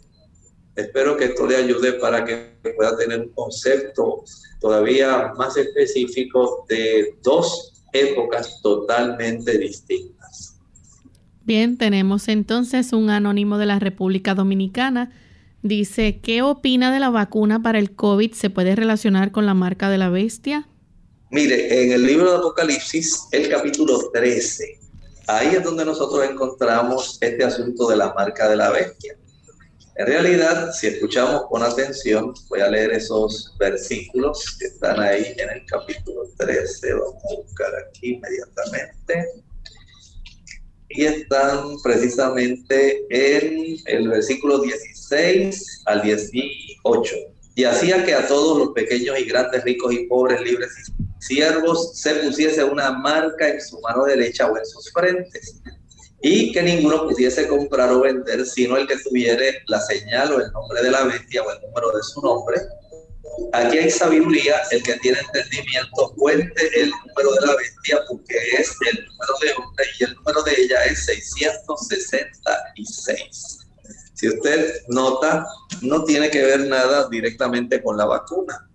Espero que esto le ayude para que pueda tener un concepto todavía más específico de dos épocas totalmente distintas. Bien, tenemos entonces un anónimo de la República Dominicana. Dice, ¿qué opina de la vacuna para el COVID? ¿Se puede relacionar con la marca de la bestia? Mire, en el libro de Apocalipsis, el capítulo 13, ahí es donde nosotros encontramos este asunto de la marca de la bestia. En realidad, si escuchamos con atención, voy a leer esos versículos que están ahí en el capítulo 13, vamos a buscar aquí inmediatamente. Y están precisamente en el versículo 16 al 18. Y hacía que a todos los pequeños y grandes, ricos y pobres, libres y siervos se pusiese una marca en su mano derecha o en sus frentes, y que ninguno pudiese comprar o vender, sino el que tuviera la señal o el nombre de la bestia o el número de su nombre. Aquí hay sabiduría, el que tiene entendimiento cuente el número de la bestia porque es el número de hombre y el número de ella es 666. Si usted nota, no tiene que ver nada directamente con la vacuna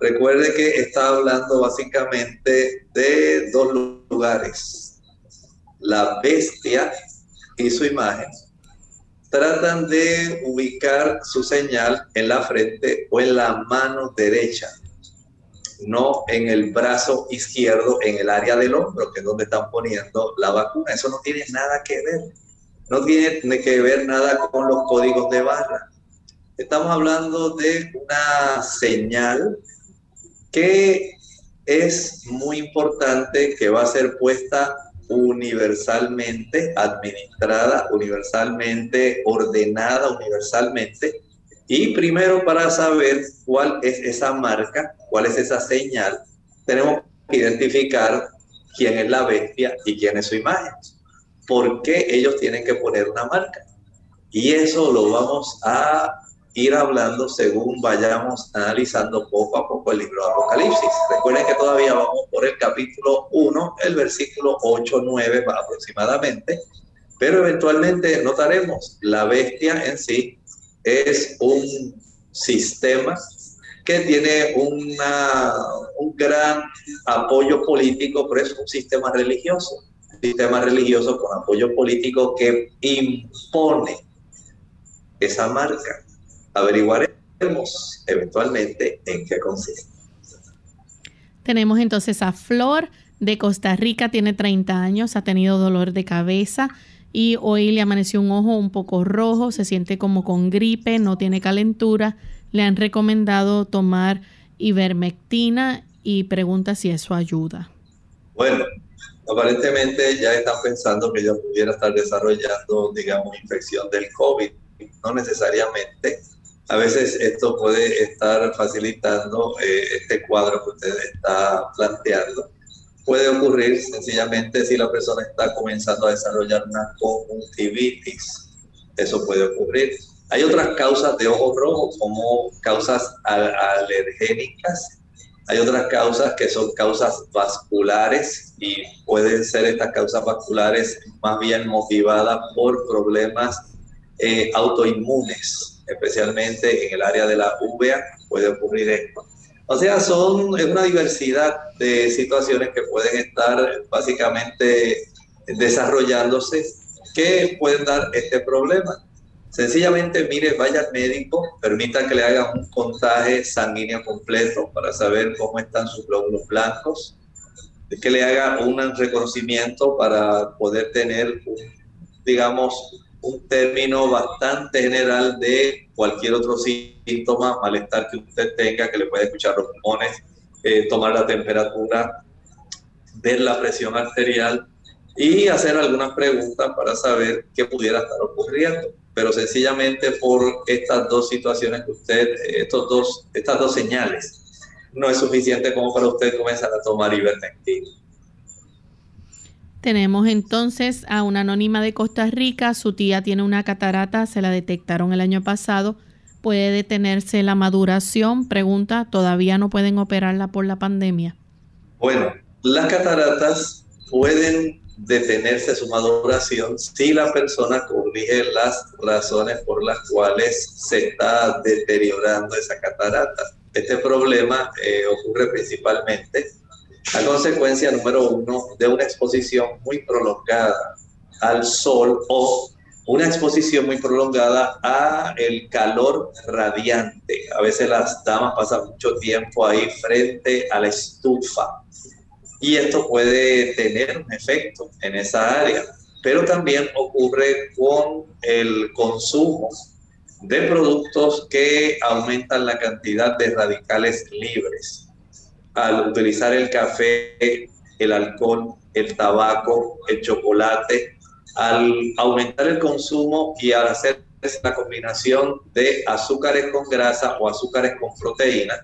Recuerde que está hablando básicamente de dos lugares. La bestia y su imagen tratan de ubicar su señal en la frente o en la mano derecha, no en el brazo izquierdo, en el área del hombro, que es donde están poniendo la vacuna. Eso no tiene nada que ver. No tiene que ver nada con los códigos de barra. Estamos hablando de una señal que es muy importante que va a ser puesta universalmente, administrada universalmente, ordenada universalmente. Y primero para saber cuál es esa marca, cuál es esa señal, tenemos que identificar quién es la bestia y quién es su imagen. ¿Por qué ellos tienen que poner una marca? Y eso lo vamos a ir hablando según vayamos analizando poco a poco el libro de Apocalipsis. Recuerden que todavía vamos por el capítulo 1, el versículo 8, 9 aproximadamente, pero eventualmente notaremos la bestia en sí es un sistema que tiene un gran apoyo político, pero es un sistema religioso, un sistema religioso con apoyo político que impone esa marca averiguaremos eventualmente en qué consiste. Tenemos entonces a Flor de Costa Rica, tiene 30 años, ha tenido dolor de cabeza y hoy le amaneció un ojo un poco rojo, se siente como con gripe, no tiene calentura. Le han recomendado tomar ivermectina y pregunta si eso ayuda. Bueno, aparentemente ya están pensando que ella pudiera estar desarrollando, digamos, infección del COVID. No necesariamente. A veces esto puede estar facilitando eh, este cuadro que usted está planteando. Puede ocurrir sencillamente si la persona está comenzando a desarrollar una conjuntivitis. Eso puede ocurrir. Hay otras causas de ojo rojo como causas alergénicas hay otras causas que son causas vasculares y pueden ser estas causas vasculares más bien motivadas por problemas eh, autoinmunes, especialmente en el área de la uvea puede ocurrir esto. O sea, son una diversidad de situaciones que pueden estar básicamente desarrollándose que pueden dar este problema. Sencillamente, mire, vaya al médico, permita que le haga un contaje sanguíneo completo para saber cómo están sus glóbulos blancos, que le haga un reconocimiento para poder tener, digamos, un término bastante general de cualquier otro síntoma, malestar que usted tenga, que le puede escuchar los pulmones, eh, tomar la temperatura, ver la presión arterial y hacer algunas preguntas para saber qué pudiera estar ocurriendo pero sencillamente por estas dos situaciones que usted, estos dos, estas dos señales, no es suficiente como para usted comenzar a tomar ivermectina. Tenemos entonces a una anónima de Costa Rica, su tía tiene una catarata, se la detectaron el año pasado, puede detenerse la maduración, pregunta, ¿todavía no pueden operarla por la pandemia? Bueno, las cataratas pueden detenerse su maduración si la persona corrige las razones por las cuales se está deteriorando esa catarata. Este problema eh, ocurre principalmente a consecuencia número uno de una exposición muy prolongada al sol o una exposición muy prolongada a el calor radiante. A veces las damas pasan mucho tiempo ahí frente a la estufa y esto puede tener un efecto en esa área. Pero también ocurre con el consumo de productos que aumentan la cantidad de radicales libres. Al utilizar el café, el alcohol, el tabaco, el chocolate, al aumentar el consumo y al hacer la combinación de azúcares con grasa o azúcares con proteína,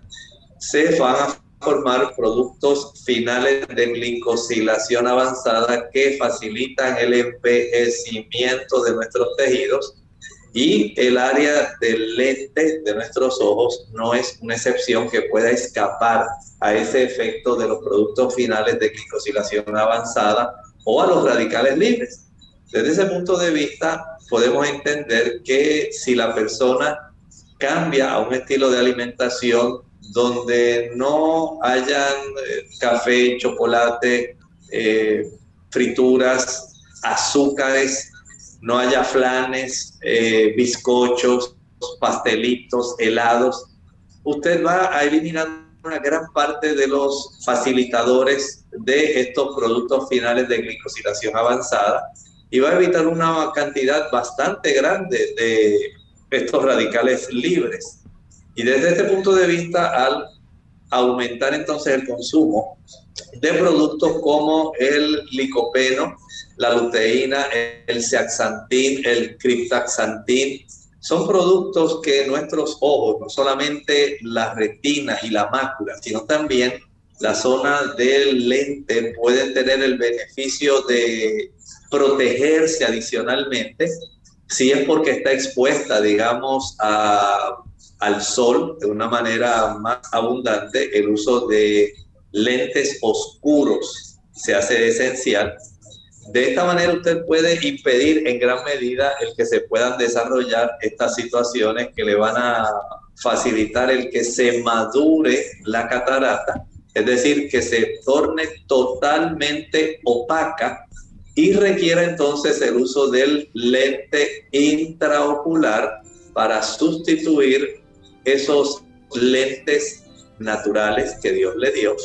se van a formar productos finales de glicosilación avanzada que facilitan el envejecimiento de nuestros tejidos y el área del lente de nuestros ojos no es una excepción que pueda escapar a ese efecto de los productos finales de glicosilación avanzada o a los radicales libres. Desde ese punto de vista, podemos entender que si la persona cambia a un estilo de alimentación donde no hayan eh, café, chocolate, eh, frituras, azúcares, no haya flanes, eh, bizcochos, pastelitos, helados. Usted va a eliminar una gran parte de los facilitadores de estos productos finales de glicosilación avanzada y va a evitar una cantidad bastante grande de estos radicales libres. Y desde este punto de vista, al aumentar entonces el consumo de productos como el licopeno, la luteína, el zeaxantín, el criptaxantín, son productos que nuestros ojos, no solamente la retina y la mácula, sino también la zona del lente pueden tener el beneficio de protegerse adicionalmente si es porque está expuesta, digamos, al sol de una manera más abundante, el uso de lentes oscuros se hace esencial. De esta manera usted puede impedir en gran medida el que se puedan desarrollar estas situaciones que le van a facilitar el que se madure la catarata, es decir, que se torne totalmente opaca y requiera entonces el uso del lente intraocular para sustituir esos lentes naturales que Dios le dio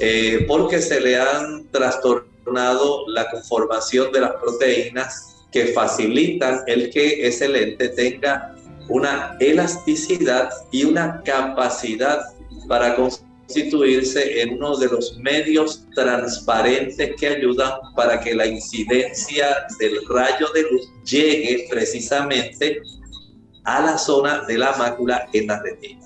eh, porque se le han trastornado la conformación de las proteínas que facilitan el que ese lente tenga una elasticidad y una capacidad para constituirse en uno de los medios transparentes que ayudan para que la incidencia del rayo de luz llegue precisamente a la zona de la mácula en la retina.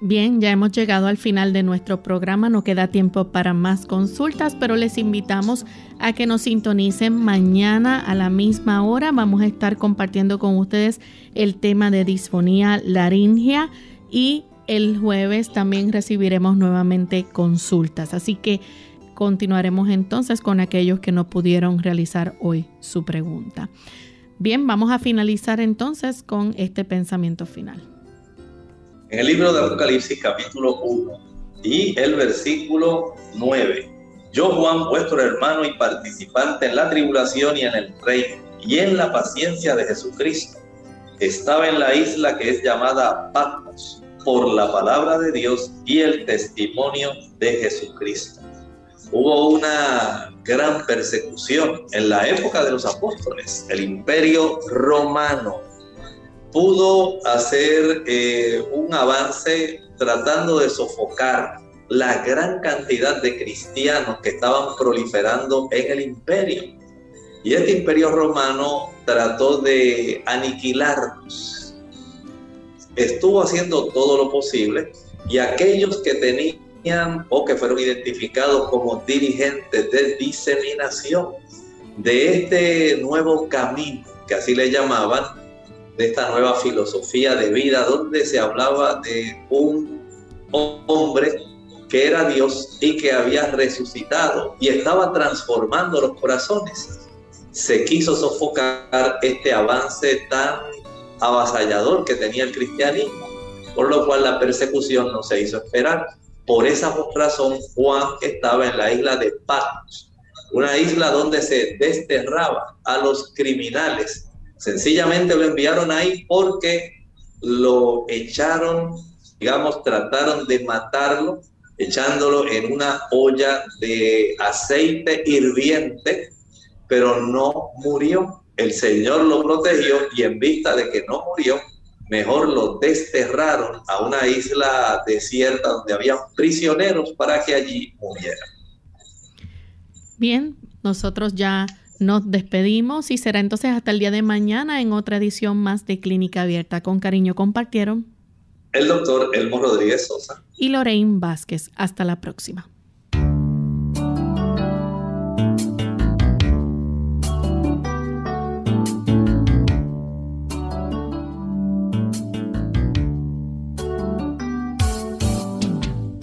Bien, ya hemos llegado al final de nuestro programa, no queda tiempo para más consultas, pero les invitamos a que nos sintonicen mañana a la misma hora. Vamos a estar compartiendo con ustedes el tema de disfonía laringea y el jueves también recibiremos nuevamente consultas. Así que continuaremos entonces con aquellos que no pudieron realizar hoy su pregunta. Bien, vamos a finalizar entonces con este pensamiento final. En el libro de Apocalipsis capítulo 1 y el versículo 9. Yo, Juan, vuestro hermano y participante en la tribulación y en el reino y en la paciencia de Jesucristo, estaba en la isla que es llamada Patmos por la palabra de Dios y el testimonio de Jesucristo. Hubo una gran persecución en la época de los apóstoles. El imperio romano pudo hacer eh, un avance tratando de sofocar la gran cantidad de cristianos que estaban proliferando en el imperio. Y este imperio romano trató de aniquilarlos. Estuvo haciendo todo lo posible y aquellos que tenían o que fueron identificados como dirigentes de diseminación de este nuevo camino, que así le llamaban, de esta nueva filosofía de vida, donde se hablaba de un hombre que era Dios y que había resucitado y estaba transformando los corazones. Se quiso sofocar este avance tan avasallador que tenía el cristianismo, por lo cual la persecución no se hizo esperar. Por esa razón Juan estaba en la isla de Patmos, una isla donde se desterraba a los criminales Sencillamente lo enviaron ahí porque lo echaron, digamos, trataron de matarlo, echándolo en una olla de aceite hirviente, pero no murió. El Señor lo protegió y en vista de que no murió, mejor lo desterraron a una isla desierta donde había prisioneros para que allí murieran. Bien, nosotros ya nos despedimos y será entonces hasta el día de mañana en otra edición más de Clínica Abierta. Con cariño compartieron el doctor Elmo Rodríguez Sosa y Lorraine Vázquez. Hasta la próxima.